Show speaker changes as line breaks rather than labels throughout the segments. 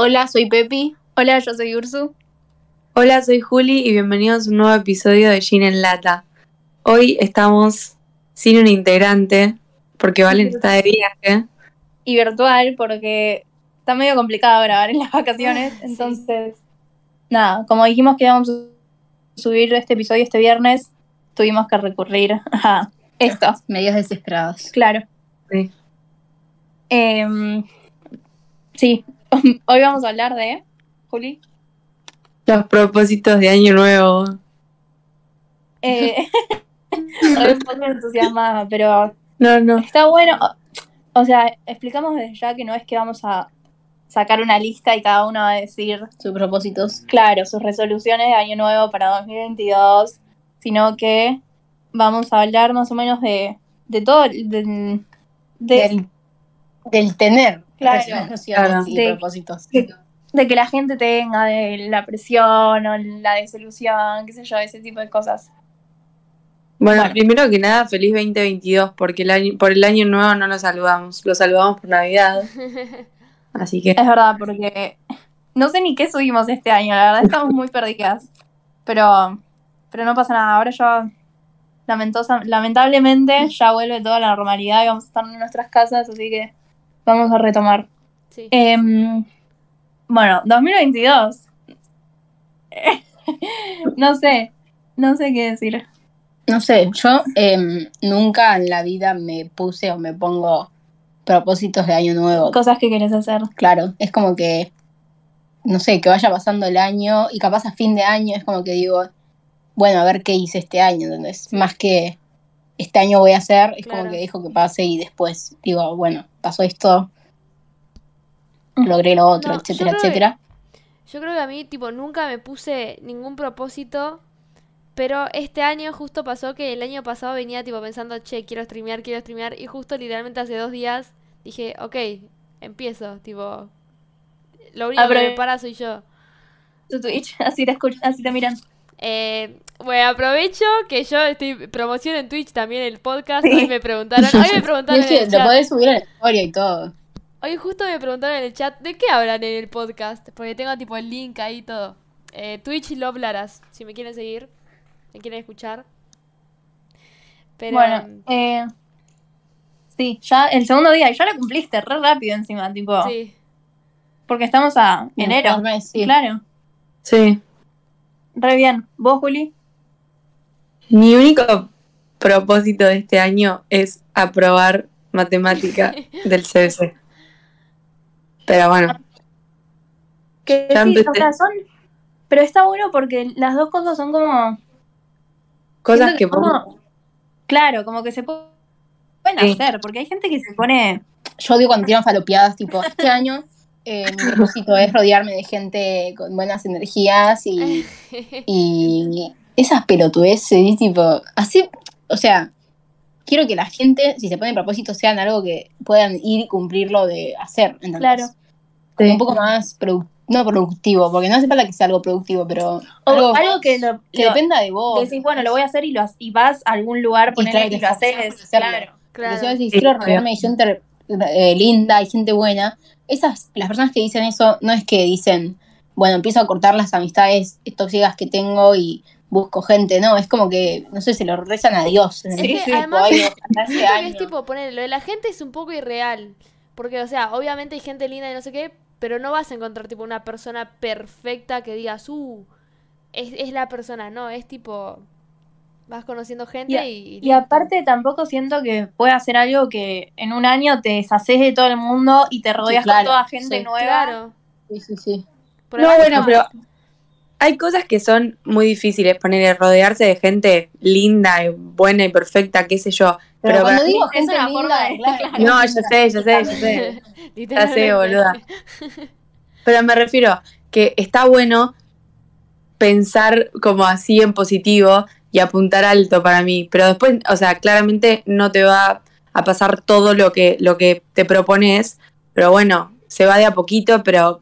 Hola, soy Pepi.
Hola, yo soy Ursu.
Hola, soy Juli y bienvenidos a un nuevo episodio de Gin en Lata. Hoy estamos sin un integrante porque Valen está de viaje.
Y virtual porque está medio complicado grabar en las vacaciones. Entonces, nada, como dijimos que íbamos a subir este episodio este viernes, tuvimos que recurrir a esto.
Medios desesperados.
Claro.
Sí.
Em, sí, hoy vamos a hablar de, Juli,
Los propósitos de Año Nuevo.
eh, poco entusiasmada, pero
No, no.
está bueno. O sea, explicamos desde ya que no es que vamos a sacar una lista y cada uno va a decir,
Sus propósitos.
claro, sus resoluciones de año nuevo para 2022, sino que vamos a hablar más o menos de, de todo, de, de-
Del, del tener
Claro.
Claro.
y
De-
propósitos.
de que la gente tenga, de la presión o la desilusión, qué sé yo, ese tipo de cosas.
Bueno,
Bueno.
primero que nada, feliz 2022 porque el año, por el Año Nuevo no lo saludamos, lo saludamos por Navidad. Así que
Es verdad, porque no sé ni qué subimos este año, la verdad estamos muy perdidas. Pero, pero no pasa nada, ahora ya lamentosa, lamentablemente ya vuelve toda la normalidad y vamos a estar en nuestras casas, así que vamos a retomar.
Sí.
Em, bueno, 2022. no sé, no sé qué decir.
No sé, yo em, nunca en la vida me puse o me pongo propósitos de año nuevo.
Cosas que querés hacer.
Claro, es como que, no sé, que vaya pasando el año y capaz a fin de año es como que digo, bueno, a ver qué hice este año, ¿entendés? Más que este año voy a hacer, es como que dejo que pase y después digo, bueno, pasó esto, logré lo otro,
No, yo
etcétera,
que-
etcétera.
Yo creo que a mí, tipo, nunca me puse ningún propósito. Pero este año justo pasó que el año pasado venía, tipo, pensando, che, quiero streamear, quiero streamear. Y justo literalmente hace dos días dije, ok, empiezo, tipo. Lo único que me para soy yo.
Tu Twitch, así te así te miran.
Eh, bueno, aprovecho que yo estoy promociono en Twitch también el podcast.
Sí.
Hoy me preguntaron, hoy me preguntaron en el
lo
chat.
podés subir en la historia y todo.
Hoy justo me preguntaron en el chat de qué hablan en el podcast, porque tengo tipo el link ahí y todo. Eh, Twitch y Love Laras, si me quieren seguir, me quieren escuchar. Pero
Bueno, eh, sí, ya el segundo día, y ya lo cumpliste re rápido encima, tipo,
sí.
porque estamos a
En
enero.
sí.
Claro,
sí.
Re bien. ¿Vos, Juli?
Mi único propósito de este año es aprobar matemática del CBC. Pero bueno,
Que sí, o
este-
sea, son... Pero está bueno porque las dos cosas son como...
cosas que
como- Claro, como que se pu- pueden
Sí.
hacer, porque hay gente que se pone...
Yo digo cuando tiran falopeadas, tipo, este año eh, mi propósito es rodearme de gente con buenas energías y, y esas pelotudeces, tipo, así, o sea, quiero que la gente, si se ponen propósitos, sean algo que puedan ir y cumplirlo de hacer, ¿entendés?
Claro.
Como
Sí.
un poco más, produ- no productivo, porque no hace falta que sea algo productivo, pero
O
algo,
algo, que, lo,
que
lo-
dependa de vos.
decís, bueno, lo voy a hacer y, lo, y vas a algún lugar,
Y claro,
y,
te
lo haces. Claro.
Claro.
si decís, quiero rodearme de gente eh, linda y gente buena, esas, las personas que dicen eso no es que dicen, bueno, empiezo a cortar las amistades tóxicas que tengo y busco gente, no, es como que, no sé, se lo rezan a Dios. en
Es
el
que
tipo,
además
"Ay, ojalá este
Siento que
año".
es tipo, poner lo de la gente es un poco irreal. Porque, o sea, obviamente hay gente linda y no sé qué, pero no vas a encontrar tipo una persona perfecta que digas, uh, es, es la persona, no, es tipo, vas conociendo gente
Y a-
y...
Y aparte tampoco siento que pueda hacer algo que en un año te deshaces de todo el mundo y te rodeas
claro,
con toda gente
sí.
nueva.
Claro.
Sí, sí, sí.
Por
No, bueno, pero hay cosas que son muy difíciles, poner rodearse de gente linda y buena y perfecta, qué sé yo.
Pero,
Pero,
cuando digo
es
gente
una
linda,
forma de-
claro,
No, yo sé, yo sé, yo sé. Ya sé, boluda. Pero me refiero que está bueno pensar como así en positivo y apuntar alto para mí. Pero después, o sea, claramente no te va a pasar todo lo que, lo que te propones. Pero bueno, se va de a poquito, pero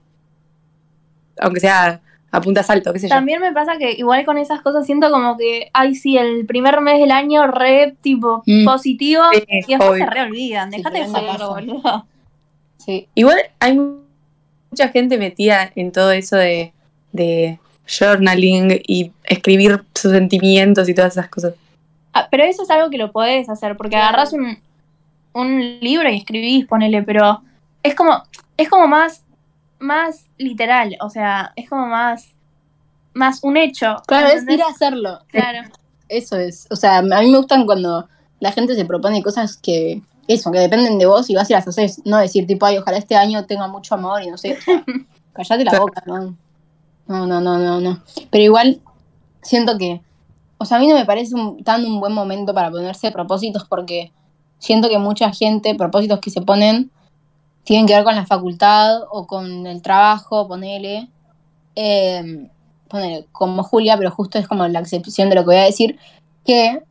aunque sea apuntas alto, qué sé yo.
También me pasa que igual con esas cosas siento como que, ay, sí, el primer mes del año re tipo
Mm.
positivo
Sí,
y después
obvio.
se reolvidan.
Sí,
Dejate de
paja.
boludo.
Sí.
Igual hay mucha gente metida en todo eso de, de journaling y escribir sus sentimientos y todas esas cosas.
Ah, pero eso es algo que lo podés hacer, porque agarrás un, un libro y escribís, ponele, pero es como, es como más, más literal, o sea, es como más, más un hecho.
Claro, es ir a hacerlo.
Claro.
Eso es. O sea, a mí me gustan cuando la gente se propone cosas que, eso, que dependen de vos y vas y las haces. No decir, tipo, ay, ojalá este año tenga mucho amor y no sé. O sea, callate la boca, ¿no? No, no, no, no, no. Pero igual, siento que. O sea, a mí no me parece un- tan un buen momento para ponerse propósitos porque siento que mucha gente, propósitos que se ponen, tienen que ver con la facultad o con el trabajo, ponele. Eh, ponele, como Julia, pero justo es como la excepción de lo que voy a decir, que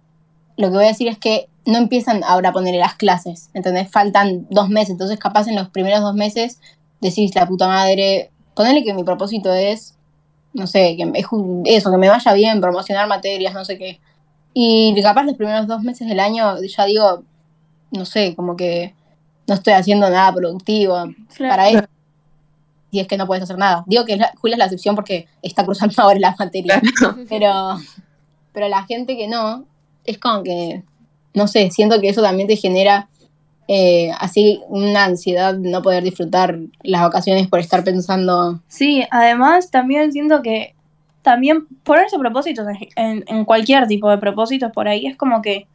lo que voy a decir es que no empiezan ahora a ponerle las clases, ¿entendés? Faltan dos meses, entonces capaz en los primeros dos meses decís la puta madre, ponele que mi propósito es, no sé, que me- es un- eso, que me vaya bien, promocionar materias, no sé qué. Y capaz los primeros dos meses del año ya digo, no sé, como que no estoy haciendo nada productivo para eso. Y es que no puedes hacer nada. Digo que Julia es la excepción porque está cruzando ahora las materias. Pero, pero la gente que no, es como que, no sé, siento que eso también te genera eh, así una ansiedad de no poder disfrutar las vacaciones por estar pensando.
Sí, además también siento que también ponerse propósitos en, en- cualquier tipo de propósitos por ahí es como que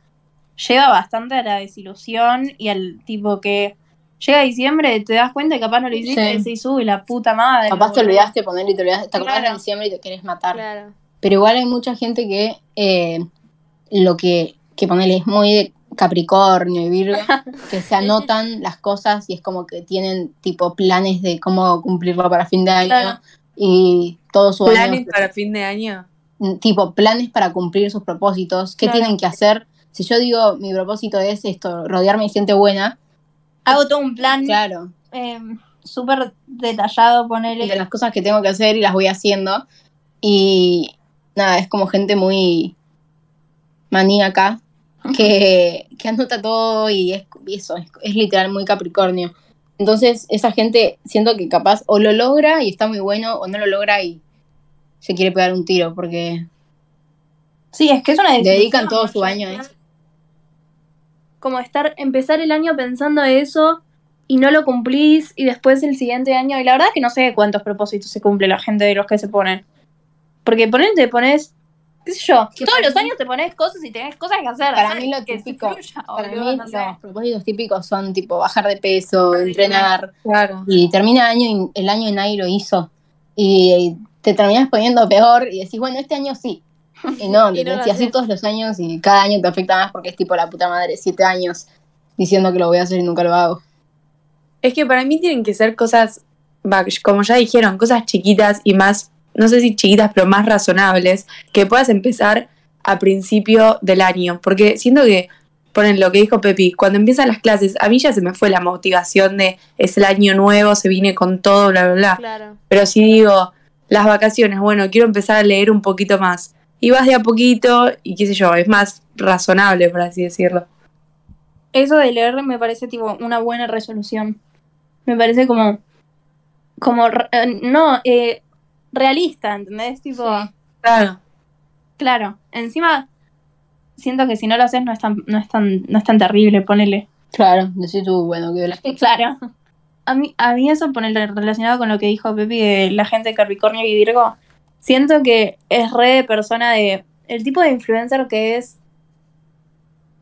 lleva bastante a la desilusión y al tipo que llega diciembre, te das cuenta y capaz no lo hiciste
Sí.
y decís, uy, la puta madre.
Capaz te
boludo".
olvidaste de poner y te olvidaste, te acordás
Claro.
en diciembre y te querés matar.
Claro.
Pero igual hay mucha gente que eh, lo que, que ponele es muy de Capricornio y Virgo, que se anotan las cosas y es como que tienen tipo planes de cómo cumplirlo para fin de año
Claro.
y todo su
¿Planes
año,
para fin de año?
tipo planes para cumplir sus propósitos, qué
Claro.
tienen que hacer. Si yo digo mi propósito es esto, rodearme de gente buena,
Hago todo un plan
claro,
eh, súper detallado,
y
ponele.
de las cosas que tengo que hacer y las voy haciendo. Y nada, es como gente muy maníaca que, que anota todo y es y eso, es, es literal muy Capricornio. Entonces, esa gente siento que capaz o lo logra y está muy bueno, o no lo logra y se quiere pegar un tiro, porque
Sí, es que es una desilusión,
dedican todo su año a eso.
Como estar, empezar el año pensando eso y no lo cumplís y después el siguiente año. Y la verdad es que no sé cuántos propósitos se cumple la gente de los que se ponen. Porque ponete, te pones, qué sé yo, todos los
mí-
años te pones cosas y tenés cosas que hacer.
Para mí lo
que
típico-
fluya,
Para mí
no sé.
los propósitos típicos son tipo bajar de peso, entrenar,
Claro.
y termina el año y el año y nadie lo hizo. Y te terminas poniendo peor y decís, bueno, este año sí. Y no,
Y no
así
haces.
todos los años y cada año te afecta más porque es tipo la puta madre, siete años diciendo que lo voy a hacer y nunca lo hago.
Es que para mí tienen que ser cosas, como ya dijeron, cosas chiquitas y más, no sé si chiquitas, pero más razonables, que puedas empezar a principio del año. Porque siento que, ponen lo que dijo Pepi, cuando empiezan las clases, a mí ya se me fue la motivación de es el año nuevo, se viene con todo, bla, bla, bla.
Claro.
Pero si digo, las vacaciones, bueno, quiero empezar a leer un poquito más. Y vas de a poquito y qué sé yo, es más razonable, por así decirlo.
Eso de leer me parece tipo una buena resolución. Me parece como, como, eh, no, eh, realista, ¿entendés? Tipo,
Claro.
claro, encima siento que si no lo haces no es tan, no es tan, no es tan terrible, ponele.
Claro, decís tú, bueno, que la...
Claro. A mí, a mí eso ponele relacionado con lo que dijo Pepi de la gente de Capricornio y Virgo, siento que es re de persona de, el tipo de influencer que es,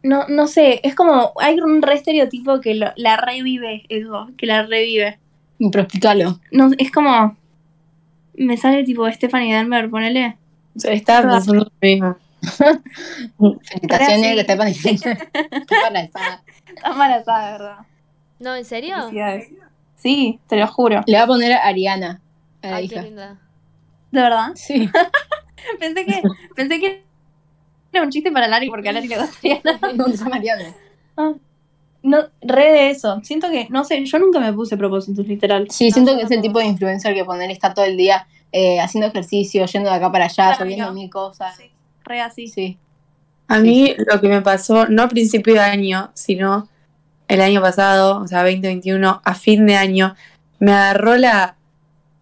no, no sé, es como, hay un re estereotipo que lo- la revive, eso, que la revive.
Pero explícalo.
No, es como, me sale tipo Stephanie Denver, ponele.
Estaba pensando lo mismo.
Felicitaciones, te pones... Para esa-
Está embarazada, ¿verdad?
No, ¿en serio?
Sí, te lo juro.
Le va a poner a Ariana, a la
Ay, qué
hija.
linda.
¿De verdad?
Sí.
Pensé que, pensé que era un chiste para Lari porque a Lari le gustaría
No, se llama Ariana.
No, re de eso. Siento que, no sé, yo nunca me puse propósitos, literal.
Sí,
No,
siento que es el tipo de influencer que poner está todo el día eh, haciendo ejercicio, yendo de acá para allá,
Claro,
subiendo
no.
mil cosas.
Sí, re así.
Sí.
A
Sí,
mí lo que me pasó, no a principio de año, sino el año pasado, o sea, 2021, a fin de año, me agarró la,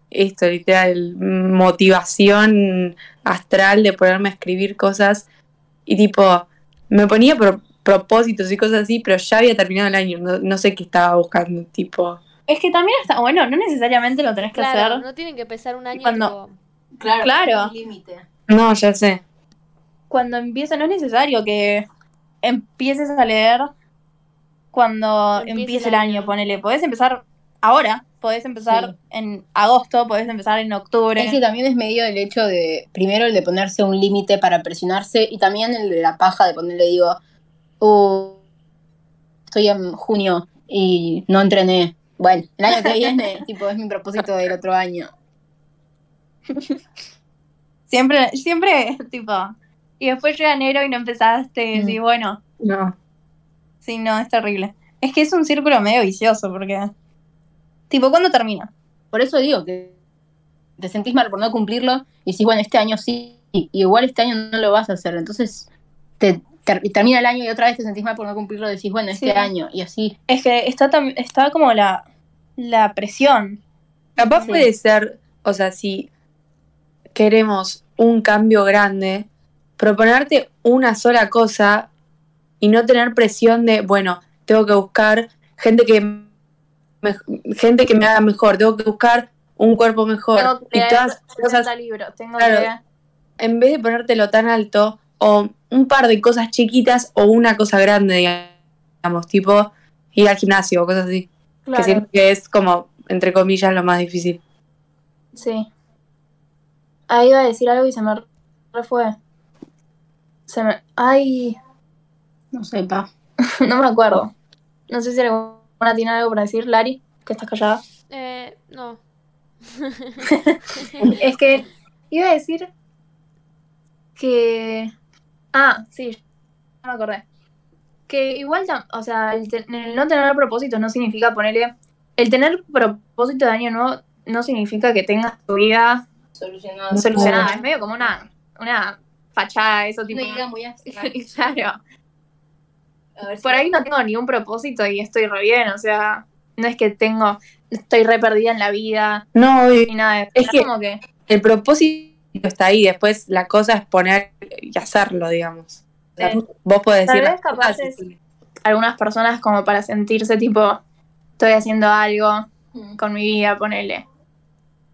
esto, literal, motivación astral de ponerme a escribir cosas y tipo, me ponía pro- propósitos y cosas así, pero ya había terminado el año, no, no sé qué estaba buscando, tipo,
Es que también está bueno, no necesariamente lo tenés que hacer.
no tienen que pesar un año.
cuando-
tipo,
Claro.
Claro.
límite.
no, ya sé.
Cuando empieza, no es necesario que empieces a leer cuando
Empiece
empiece
el
el
año.
año, ponele. Podés empezar ahora, podés empezar
Sí.
en agosto, podés empezar en octubre.
Es que también es medio el hecho de, primero el de ponerse un límite para presionarse y también el de la paja de ponerle, digo, "Uh, estoy en junio y no entrené. Bueno, el año que viene, tipo, es mi propósito del otro año.
Siempre, siempre, tipo. Y después llega enero y no empezaste. Y
Mm.
bueno,
No.
sí, no, es terrible. Es que es un círculo medio vicioso porque. Tipo, ¿cuándo termina?
Por eso digo que te sentís mal por no cumplirlo y decís, bueno, este año sí, y igual este año no lo vas a hacer. Entonces te, ter- termina el año y otra vez te sentís mal por no cumplirlo y decís, bueno, este
Sí.
año, y así.
Es que está, tam- está como la, la presión.
Capaz
Sí.
puede ser, o sea, si queremos un cambio grande, proponerte una sola cosa y no tener presión de, bueno, tengo que buscar gente que me, gente que me haga mejor, tengo que buscar un cuerpo mejor
Tengo que
y
leer
todas esas cosas
60 libros, tengo
Claro.
que
en vez de ponértelo tan alto o un par de cosas chiquitas o una cosa grande, digamos, tipo ir al gimnasio o cosas así,
Claro,
que siento que es como entre comillas lo más difícil.
sí. Ahí iba a decir algo y se me re fue. Se me... Ay,
No sé, pa.
no me acuerdo. No sé si alguna tiene algo para decir, Lari, que estás callada.
eh, no.
Es que iba a decir que. Ah, sí, ya me acordé. Que igual, o sea, el, no tener propósito no significa ponerle. El tener propósito de año nuevo no significa que tengas tu vida
Solucionado.
solucionada. Es medio como una, una fachada, eso tipo.
Una idea muy
claro.
A ver si-
Por ahí no tengo ni un propósito y estoy re bien, o sea, no es que tengo. Estoy re perdida en la vida
No,
ni nada de eso.
Es
Es
que-
como que.
el propósito está ahí, después la cosa es poner y hacerlo, digamos. O
Sí.
Vos podés
Tal
decir
vez capaces-
y-
algunas personas como para sentirse tipo, estoy haciendo algo
Mm.
con mi vida, ponele.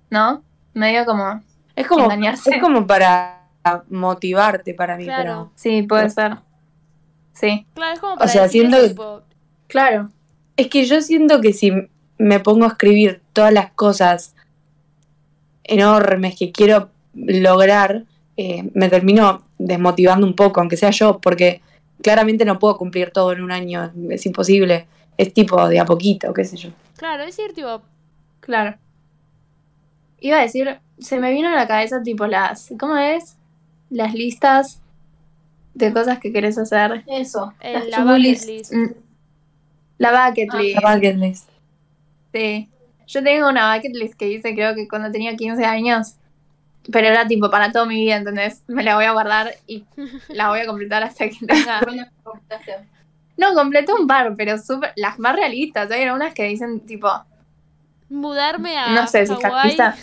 ¿No? Medio como,
es como
engañarse.
es como para motivarte para mí,
Claro.
sí, puede ser. Sí,
Claro, es como para
sea,
decir
siento
eso,
que-
tipo,
claro.
pero es que yo siento que si me pongo a escribir todas las cosas enormes que quiero lograr, eh, me termino desmotivando un poco, aunque sea yo, porque claramente no puedo cumplir todo en un año, es imposible. Es tipo de a poquito, qué sé yo.
Claro, es decir, tipo,
Claro. Iba a decir, se me vino a la cabeza tipo las, ¿cómo es? Las listas de cosas que querés hacer.
Eso.
el,
Las
la bucket
list.
list.
Mm. La bucket
Ah,
list.
La bucket list.
Sí. Yo tengo una bucket list que hice creo que cuando tenía 15 años. Pero era tipo para toda mi vida, ¿entendés? Me la voy a guardar y la voy a completar hasta que tenga. No, completé un par, pero súper. Las más realistas. Hay unas que dicen tipo.
Mudarme a
No sé si
Hawái.
realista.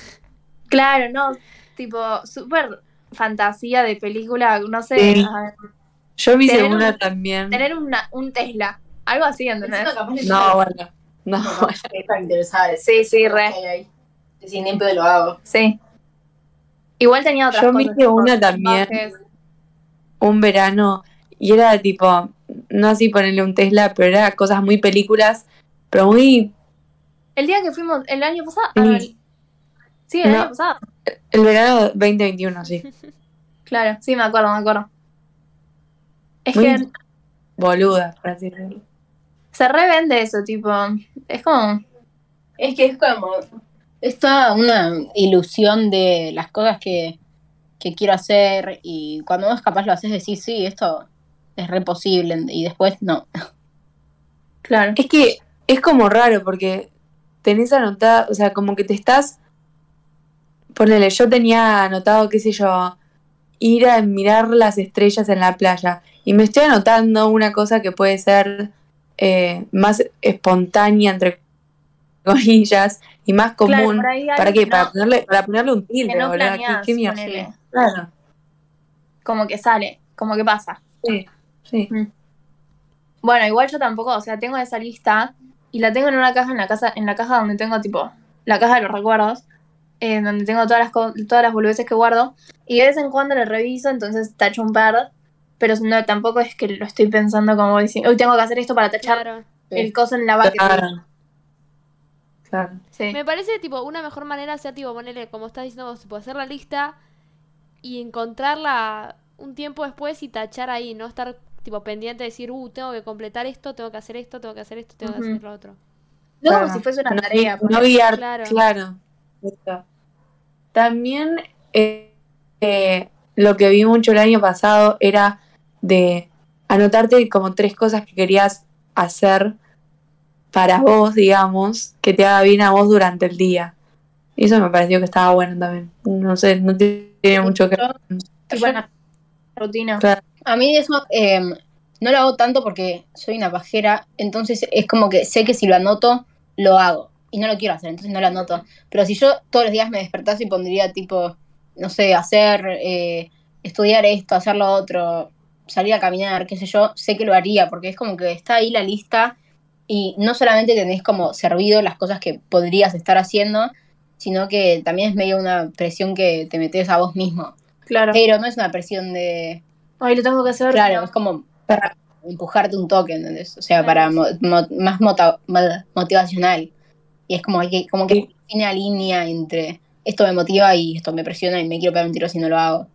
Claro, no. Tipo, súper fantasía de película. No sé.
Sí.
a ver,
Yo
Tener
una
un-
también.
tener una, un Tesla. Algo así, ¿entendés?
No, bueno. No,
No,
bueno.
es para interesar.
Sí, sí, re.
Ahí. Sí, ni lo hago.
Sí. Igual tenía otras
Yo
cosas.
una también. un verano y era tipo, no así ponerle un Tesla, pero era cosas muy películas, pero muy
El día que fuimos, el año pasado.
Sí.
el- sí, el
No.
año pasado.
el verano 2021, sí.
Claro, sí, me acuerdo, me acuerdo. Es
Muy-
que
Boluda, por así decirlo.
se revende eso, tipo. Es como.
Es que es como. Es toda una ilusión de las cosas que, que quiero hacer y cuando vos capaz lo haces decís, sí, esto es re posible y después no.
Claro.
Es que es como raro porque tenés anotada, o sea, como que te estás. Ponele, yo tenía anotado, qué sé yo, ir a mirar las estrellas en la playa. Y me estoy anotando una cosa que puede ser eh, más espontánea, entre comillas, y más común. ¿Para qué? Para, ponerle, para ponerle un tilde,
no.
¿Qué- qué. Claro,
Como que sale, como que pasa.
sí, sí.
Bueno, igual yo tampoco, o sea, tengo esa lista y la tengo en una caja en la casa, en la caja donde tengo tipo la caja de los recuerdos, en donde tengo todas las co- todas las boludeces que guardo y de vez en cuando lo reviso, entonces tacho un par, pero no tampoco es que lo estoy pensando como diciendo, hoy tengo que hacer esto para tachar
Claro.
el coso en la bucket list".
Claro. Claro.
Sí.
Me parece tipo una mejor manera sea tipo ponerle, como estás diciendo vos, tipo hacer la lista y encontrarla un tiempo después y tachar ahí, no estar tipo pendiente de decir, uh, tengo que completar esto, tengo que hacer esto, tengo que hacer esto, tengo que hacer lo otro.
No como si fuese una
no,
tarea.
no guiar,
Claro.
claro. También eh, eh, lo que vi mucho el año pasado era de anotarte como tres cosas que querías hacer para vos, digamos, que te haga bien a vos durante el día. Y eso me pareció que estaba bueno también. No sé, no tiene mucho que ver.
Rutina.
Claro.
A mí eso eh, no lo hago tanto porque soy una pajera, entonces es como que sé que si lo anoto, lo hago. Y no lo quiero hacer, entonces no lo anoto. Pero si yo todos los días me despertase y pondría tipo, no sé, hacer, eh, estudiar esto, hacer lo otro, salir a caminar, qué sé yo, sé que lo haría, porque es como que está ahí la lista y no solamente tenés como servido las cosas que podrías estar haciendo, sino que también es medio una presión que te metes a vos mismo.
Claro.
Pero no es una presión de,
Ay, lo tengo que hacer.
Claro,
no.
es como para empujarte un toque, ¿entendés? O sea,
Claro,
para
sí.
mo- mo- más motivacional. Y es como que, como que tiene la línea entre esto me motiva y esto me presiona y me quiero pegar un tiro si no lo hago.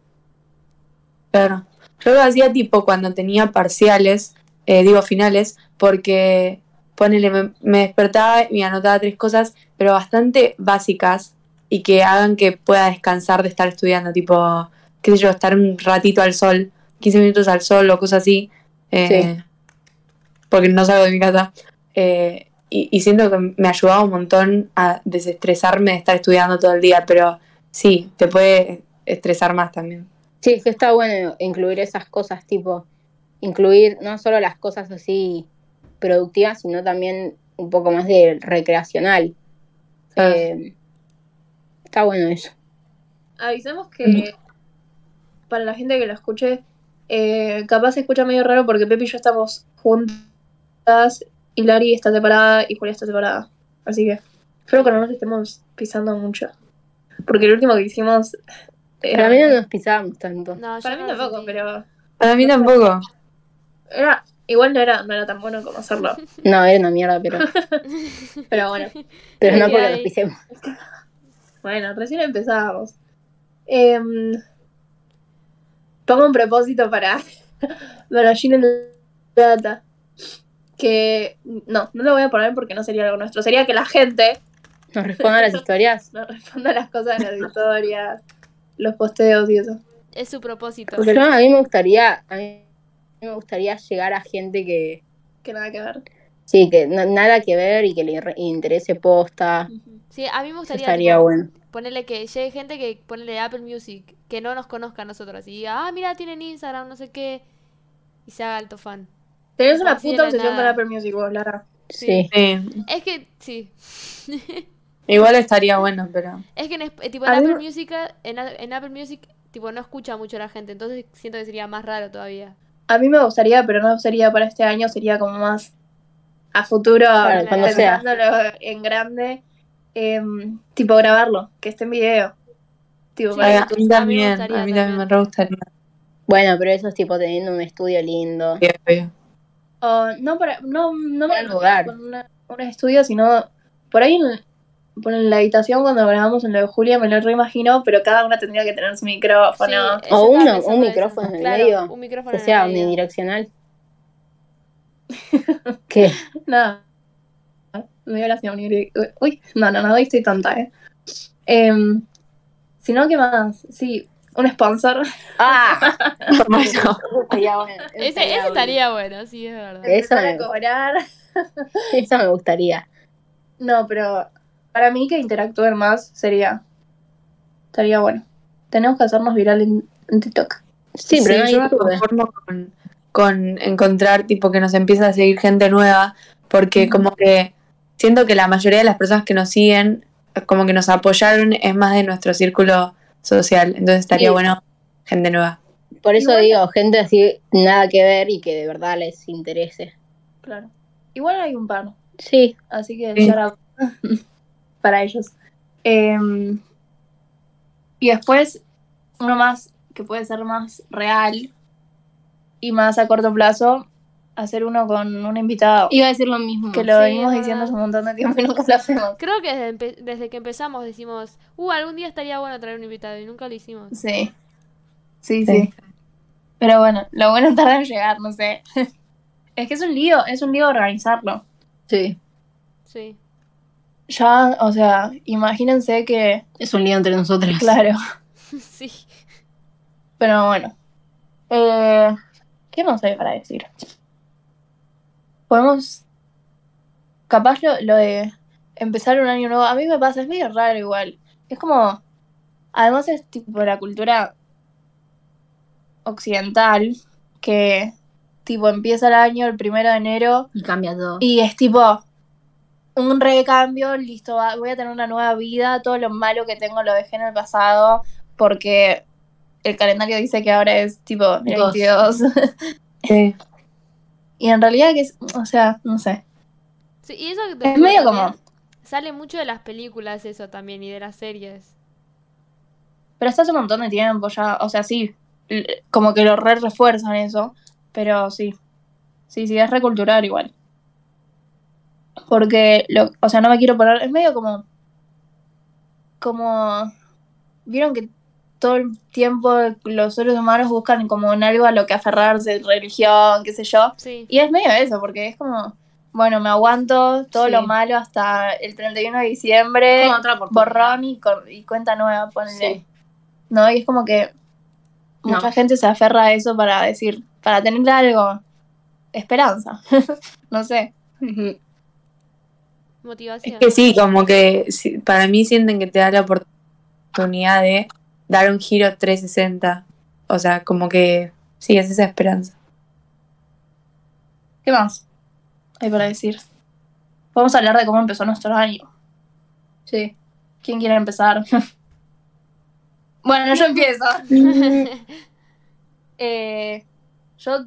Claro. Yo lo hacía tipo cuando tenía parciales, eh, digo finales, porque ponele, me, me despertaba y me anotaba tres cosas, pero bastante básicas y que hagan que pueda descansar de estar estudiando, tipo, qué sé yo, estar un ratito al sol, 15 minutos al sol o cosas así, eh, porque no salgo de mi casa. Eh, y, y siento que me ayudaba un montón a desestresarme de estar estudiando todo el día, pero sí, te puede estresar más también.
Sí, es que está bueno incluir esas cosas, tipo, incluir no solo las cosas así productivas, sino también un poco más de recreacional.
Ah.
Eh, está bueno eso.
Avisemos que para la gente que lo escuche, eh, capaz se escucha medio raro porque Pepi y yo estamos juntas y Lari está separada y Julia está separada. Así que espero que no nos estemos pisando mucho. Porque el último que hicimos... era-
Para mí no nos pisábamos tanto.
No,
para mí tampoco,
sentí.
pero
Para mí tampoco.
era, igual no era, no era tan bueno como hacerlo.
No, era una mierda, pero,
Pero bueno,
pero no porque nos pisemos.
bueno, recién empezábamos. Em, pongo un propósito para, para Gina Data. Que no, no lo voy a poner porque no sería algo nuestro. Sería que la gente
Nos respondan las historias.
nos responda las cosas de las historias, los posteos y eso.
Es su propósito.
Porque yo, a mí me gustaría, a mí me gustaría llegar a gente que,
Que nada que ver.
sí, que na- nada que ver y que le re- interese posta.
Sí, a mí me gustaría
estaría
tipo,
bueno.
ponerle que llegue gente que ponerle Apple Music, que no nos conozca a nosotros y diga, ah, mira, tienen Instagram, no sé qué, y se haga alto fan.
Tenés una puta obsesión con
nada.
Apple Music, vos, Lara.
Sí.
Sí.
Es que, sí.
Igual estaría bueno, pero.
Es que en, tipo, en
A mí
Apple Music, en, a- en Apple Music, tipo, no escucha mucho la gente, entonces siento que sería más raro todavía.
A mí me gustaría, pero no sería para este año, sería como más a futuro,
Claro,
cuando
sea.
pensándolo en grande, em, tipo grabarlo, que esté en video. Tipo,
Sí,
para
a mí también, a mí también me gustaría.
Bueno, pero eso es tipo teniendo un estudio lindo.
Sí, obvio.
O no para, no, no
el lugar.
con una- un estudio, sino por ahí en, por en la habitación cuando grabamos en lo de Julia me lo reimagino, pero cada una tendría que tener su micrófono.
Sí,
O uno, un
eso.
micrófono en el
Claro,
medio,
Un micrófono
Que
en
sea
medio.
unidireccional. ¿Qué?
Nada. Me dio la señal univers- Uy, no, no, no, hoy estoy tonta, eh. Em, sino que más, sí, un sponsor.
¡Ah! Bueno. eso
Ese, ese
bueno.
estaría bueno, sí, es verdad.
Eso me-
cobrar.
Eso me gustaría.
No, pero para mí que interactúen más sería. Estaría bueno. Tenemos que hacernos viral en, en TikTok.
Sí, pero no hay
yo me conformo con, con encontrar tipo que nos empieza a seguir gente nueva, porque como que siento que la mayoría de las personas que nos siguen, como que nos apoyaron, es más de nuestro círculo social. Entonces estaría
Sí.
bueno gente nueva.
Por eso
Igual-
digo, gente así, nada que ver y que de verdad les interese.
Claro. Igual hay un par,
Sí,
así que
Sí.
para ellos. Em, y después, uno más que puede ser más real y más a corto plazo, hacer uno con un invitado.
iba a decir lo mismo.
que lo
Sí,
venimos diciendo hace un montón de tiempo y nunca lo hacemos.
Creo que desde que empezamos decimos, uh, algún día estaría bueno traer un invitado y nunca lo hicimos.
Sí. Sí,
Sí.
sí. Pero bueno, lo bueno tarda en llegar, no sé. es que es un lío, es un lío organizarlo.
Sí,
Sí.
Ya, o sea, imagínense que,
es un lío entre nosotras.
claro,
sí.
pero bueno. Eh, ¿Qué más hay para decir? Podemos, capaz lo, lo de empezar un año nuevo, a mí me pasa, es medio raro igual. Es como, además es tipo la cultura occidental, que tipo empieza el año el primero de enero
Y cambia todo.
Y es tipo un recambio, listo, voy a tener una nueva vida, todo lo malo que tengo lo dejé en el pasado porque el calendario dice que ahora es tipo el
Dos.
22.
Sí.
y en realidad que es, o sea, no sé.
Sí, y eso que
Es medio como,
Sale mucho de las películas eso también y de las series.
pero está hace un montón de tiempo ya, o sea, sí, como que lo re refuerzan eso, pero sí. Sí, sí, es recultural igual. Porque, lo, o sea, no me quiero poner, es medio como, como, vieron que todo el tiempo los seres humanos buscan como en algo a lo que aferrarse, religión, qué sé yo.
Sí.
Y es medio eso, porque es como, bueno, me aguanto todo
Sí.
lo malo hasta el 31 de diciembre,
otra
borrón y, y cuenta nueva, ponele.
Sí.
¿No? Y es como que mucha gente se aferra a eso para decir, para tener algo, esperanza. no sé.
Ujú.
Motivación.
Es que sí, como que para mí sienten que te da la oportunidad de dar un giro 360. O sea, como que sí, es esa esperanza.
¿Qué más hay para decir? Vamos a hablar de cómo empezó nuestro año.
Sí.
¿Quién quiere empezar? bueno, yo empiezo. Eh, yo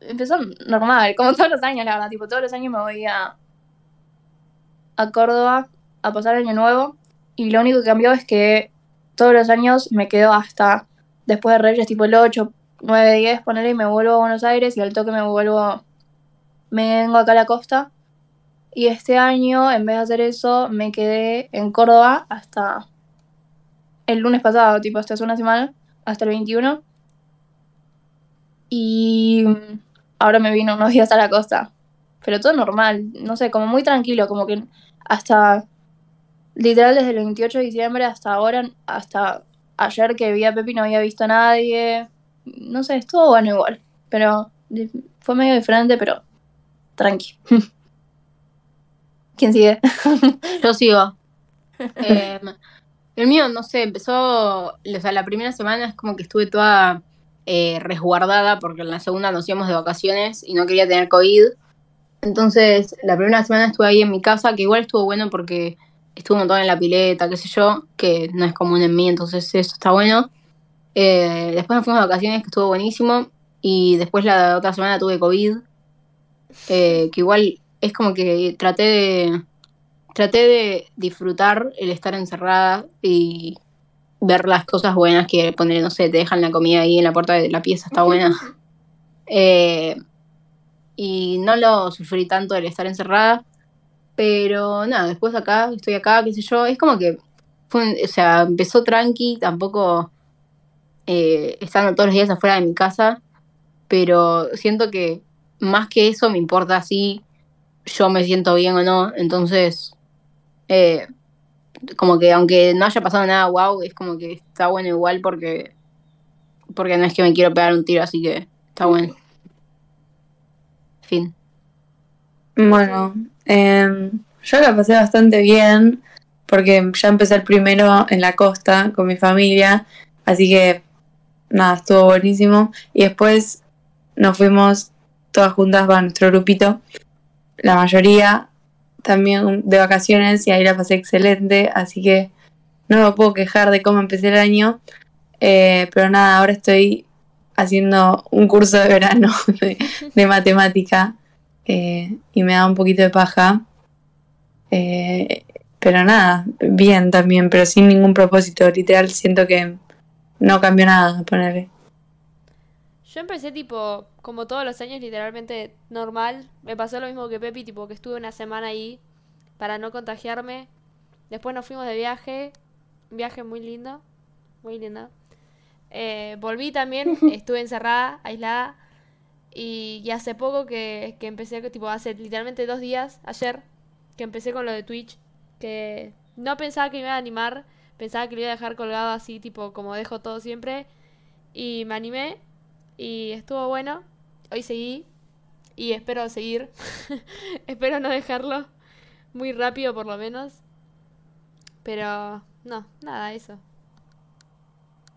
empezó normal, como todos los años, la verdad. Tipo, todos los años me voy a, a Córdoba a pasar año nuevo. Y lo único que cambió es que todos los años me quedo hasta después de Reyes, tipo el 8, 9, 10, ponerle y me vuelvo a Buenos Aires y al toque me vuelvo, me vengo acá a la costa. Y este año, en vez de hacer eso, me quedé en Córdoba hasta el lunes pasado, tipo, hasta hace una semana, hasta el 21. Y ahora me vino unos días a la costa. Pero todo normal, no sé, como muy tranquilo, como que hasta literal desde el 28 de diciembre hasta ahora, hasta ayer que vi a Pepi no había visto a nadie. No sé, estuvo bueno igual. Pero fue medio diferente, pero tranqui. ¿Quién sigue?
Yo sigo. Eh, el mío, no sé, empezó, o sea, la primera semana es como que estuve toda eh, resguardada porque en la segunda nos íbamos de vacaciones y no quería tener COVID. Entonces, la primera semana estuve ahí en mi casa, que igual estuvo bueno porque estuve un montón en la pileta, qué sé yo, que no es común en mí, entonces eso está bueno. Eh, después nos fuimos de vacaciones, que estuvo buenísimo. Y después la otra semana tuve COVID, eh, que igual es como que traté de traté de disfrutar el estar encerrada y ver las cosas buenas que poner, no sé, te dejan la comida ahí en la puerta de la pieza, está buena. Eh, y no lo sufrí tanto el estar encerrada, pero nada, después acá, estoy acá, qué sé yo, es como que fue, o sea, empezó tranqui, tampoco eh, estando todos los días afuera de mi casa, pero siento que más que eso me importa si yo me siento bien o no, entonces eh, como que aunque no haya pasado nada wow, es como que está bueno igual porque porque no es que me quiero pegar un tiro, así que está bueno. Fin.
Bueno, em, yo la pasé bastante bien porque ya empecé el primero en la costa con mi familia, así que nada, estuvo buenísimo. Y después nos fuimos todas juntas para nuestro grupito, la mayoría, también de vacaciones y ahí la pasé excelente, así que no me puedo quejar de cómo empecé el año. Eh, pero nada, ahora estoy haciendo un curso de verano de, matemática eh, y me da un poquito de paja. Eh, pero nada, bien también, pero sin ningún propósito. Literal, siento que no cambió nada, ponerle.
Yo empecé tipo, como todos los años, literalmente normal. Me pasó lo mismo que Pepi, tipo que estuve una semana ahí para no contagiarme. Después nos fuimos de viaje, un viaje muy lindo, muy lindo. Eh, volví también, estuve encerrada, aislada. Y, y hace poco que, que empecé, tipo hace literalmente dos días, ayer, que empecé con lo de Twitch. Que no pensaba que me iba a animar, pensaba que lo iba a dejar colgado así, tipo como dejo todo siempre. Y me animé y estuvo bueno. Hoy seguí y espero seguir. espero no dejarlo muy rápido por lo menos. Pero no, nada, eso.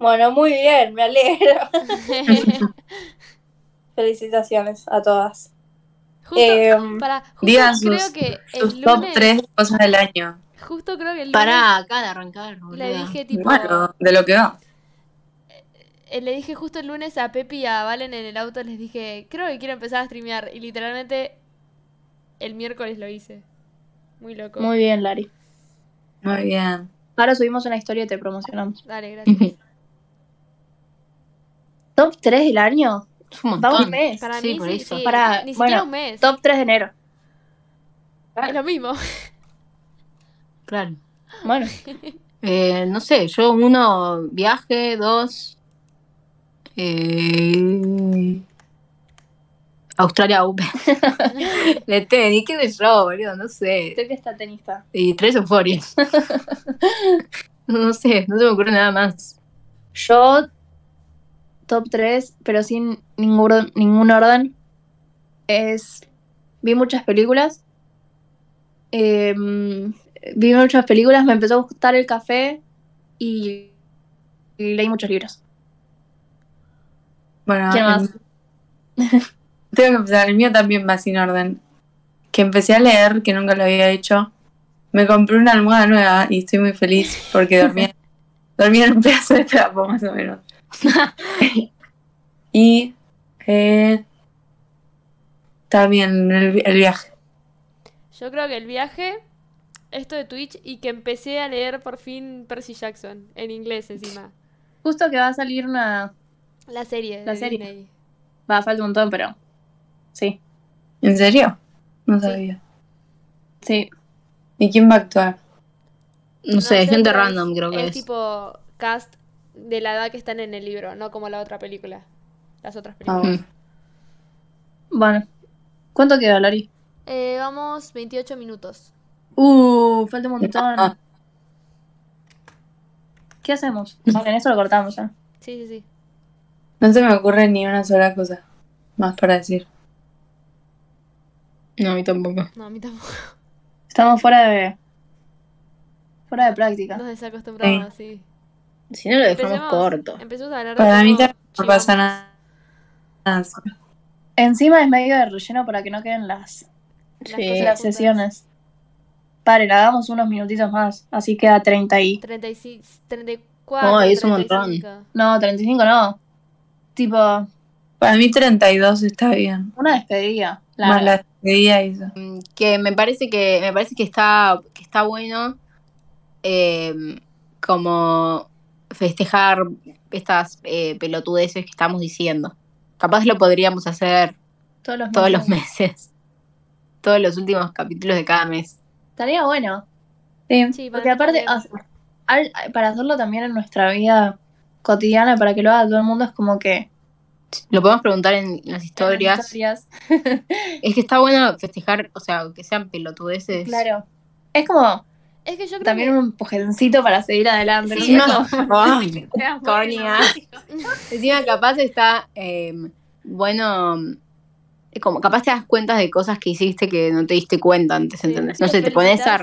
Bueno, muy bien, me alegro. Felicitaciones a todas.
Justo,
Em,
para, justo
Digan
creo
sus,
que
sus
el
top
lunes,
3 cosas del año.
justo creo que el lunes
Pará, acá de arrancar,
le dije tipo,
Bueno, de lo que va.
eh, le dije justo el lunes a Pepi y a Valen en el auto, les dije, creo que quiero empezar a streamear. Y literalmente el miércoles lo hice. Muy loco.
Muy bien, Lari.
Muy bien.
Ahora subimos una historia y te promocionamos.
Dale, gracias.
¿Top 3 del año?
Es un
Va un
montón.
mes.
Para
Sí,
mí
por
sí,
eso.
sí,
Para-
ni
bueno,
un mes.
Top 3 de enero.
Es lo mismo.
Claro.
Bueno,
Eh, no sé, yo uno, viaje, dos. eh, Australia Open. de tenis, qué sé yo, boludo, no sé.
sé que está tenista.
Y tres euforias. no sé, no se me ocurre nada más.
Yo, top 3, pero sin ningún, orden- ningún orden, es... Vi muchas películas. Eh, vi muchas películas, me empezó a gustar el café y, y leí muchos libros.
Bueno,
¿Quién más?
el- tengo que empezar. El mío también va sin orden. Que empecé a leer, que nunca lo había hecho. Me compré una almohada nueva y estoy muy feliz porque dormía, dormía en un pedazo de trapo, más o menos. y eh, también el, el viaje.
Yo creo que el viaje, esto de Twitch y que empecé a leer por fin Percy Jackson, en inglés encima.
Justo que va a salir una...
La serie.
La serie.
Disney.
Va, falta un montón, pero... Sí,
¿En serio? No sabía.
sí.
¿Y quién va a actuar?
No, sé, gente
es-
random creo que es.
tipo cast de la edad que están en el libro, no como la otra película. Las otras
Ah,
películas.
bueno.
Mm.
Bueno. ¿Cuánto queda, Lari?
Eh, vamos 28 minutos.
Uh, falta un
Ah.
montón. ¿Qué hacemos? Vale, en eso lo cortamos ya.
Sí, sí, sí.
No se me ocurre ni una sola cosa más para decir.
No, a mí tampoco.
No, a mí tampoco.
Estamos fuera de... Fuera de práctica.
Nos desacostumbramos, sí.
Si no lo dejamos
Empecemos-
corto.
Empecemos a hablar de
Para mí no pasa nada.
Encima es medio de relleno para que no queden las,
Las
Sí.
cosas
las sesiones. Paren, hagamos unos minutitos más. Así queda 30 y...
35, 34,
Ay, es un
35.
No, 35 no. Tipo,
Para mí 32 está bien.
una despedida.
Más la despedida y eso.
Mm, Que me parece que me parece que está que está bueno eh, como festejar estas eh, pelotudeces que estamos diciendo. Capaz lo podríamos hacer
Todos los
todos
meses.
los meses. Todos los últimos capítulos de cada mes.
Estaría bueno.
Sí.
Porque aparte,
también.
o sea, al- para hacerlo también en nuestra vida cotidiana, para que lo haga todo el mundo, es como que...
Lo podemos preguntar en las historias.
en las historias,
Es que está bueno festejar, o sea, que sean pelotudeces.
claro. Es como
Es que yo creo
también
que
un empujoncito para seguir adelante.
Sí,
¿no?
No, ay, cornia. Encima capaz está eh, bueno, como capaz te das cuenta de cosas que hiciste que no te diste cuenta antes,
Sí.
¿entendés? No sé, te pones a,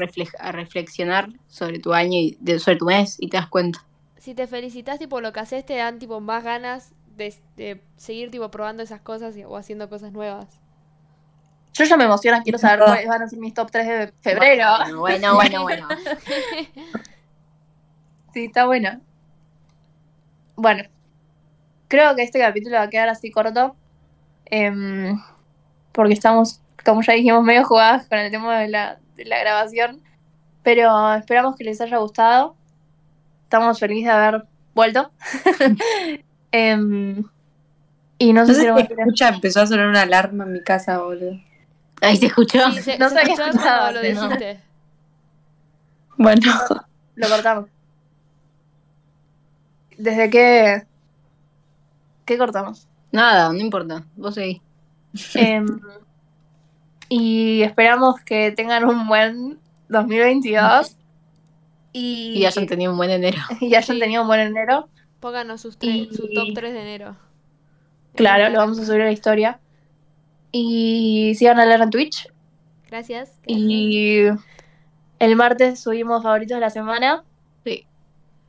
reflexionar sobre tu año y de- sobre tu mes y te das cuenta.
si te felicitas tipo lo que haces te dan tipo más ganas de, de seguir tipo probando esas cosas y- o haciendo cosas nuevas.
Yo ya me emociona, quiero saber cuáles van a ser mis top 3 de febrero.
Bueno, bueno, bueno. bueno.
Sí, está bueno. Bueno, creo que este capítulo va a quedar así corto. em, porque estamos, como ya dijimos, medio jugadas con el tema de la, de la grabación. Pero esperamos que les haya gustado. Estamos felices de haber vuelto. Em, y no sé si
se escucha, empezó a sonar una alarma en mi casa, boludo.
Ahí se escuchó.
Sí, se,
No
se
se había
escuchó
escuchado
cuando lo dijiste.
Bueno,
lo cortamos. ¿Desde qué? ¿Qué cortamos?
Nada, no importa. Vos seguís.
Em, y esperamos que tengan un buen 2022 y,
Y hayan tenido un buen enero.
y hayan
Sí.
tenido un buen enero.
Pónganos sus,
Y-
su top 3 de enero.
Claro, lo vamos a subir a la historia. Y sigan a leer en Twitch.
Gracias. gracias.
Y el martes subimos favoritos de la semana.
Sí.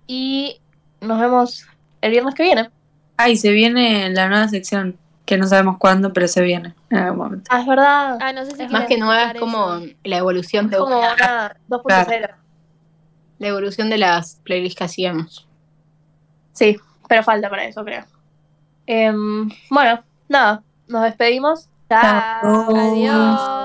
Y nos vemos el viernes que viene.
ay, se viene la nueva sección, que no sabemos cuándo, pero se viene en algún momento.
Ah, es verdad.
Ah, no sé si
Es
Más que nueva es como
eso.
la evolución
Es
de
como una 2.0.
la evolución de las playlists que hacíamos.
Sí, pero falta para eso, creo. Em, bueno, nada, nos despedimos.
Chao.
Adiós.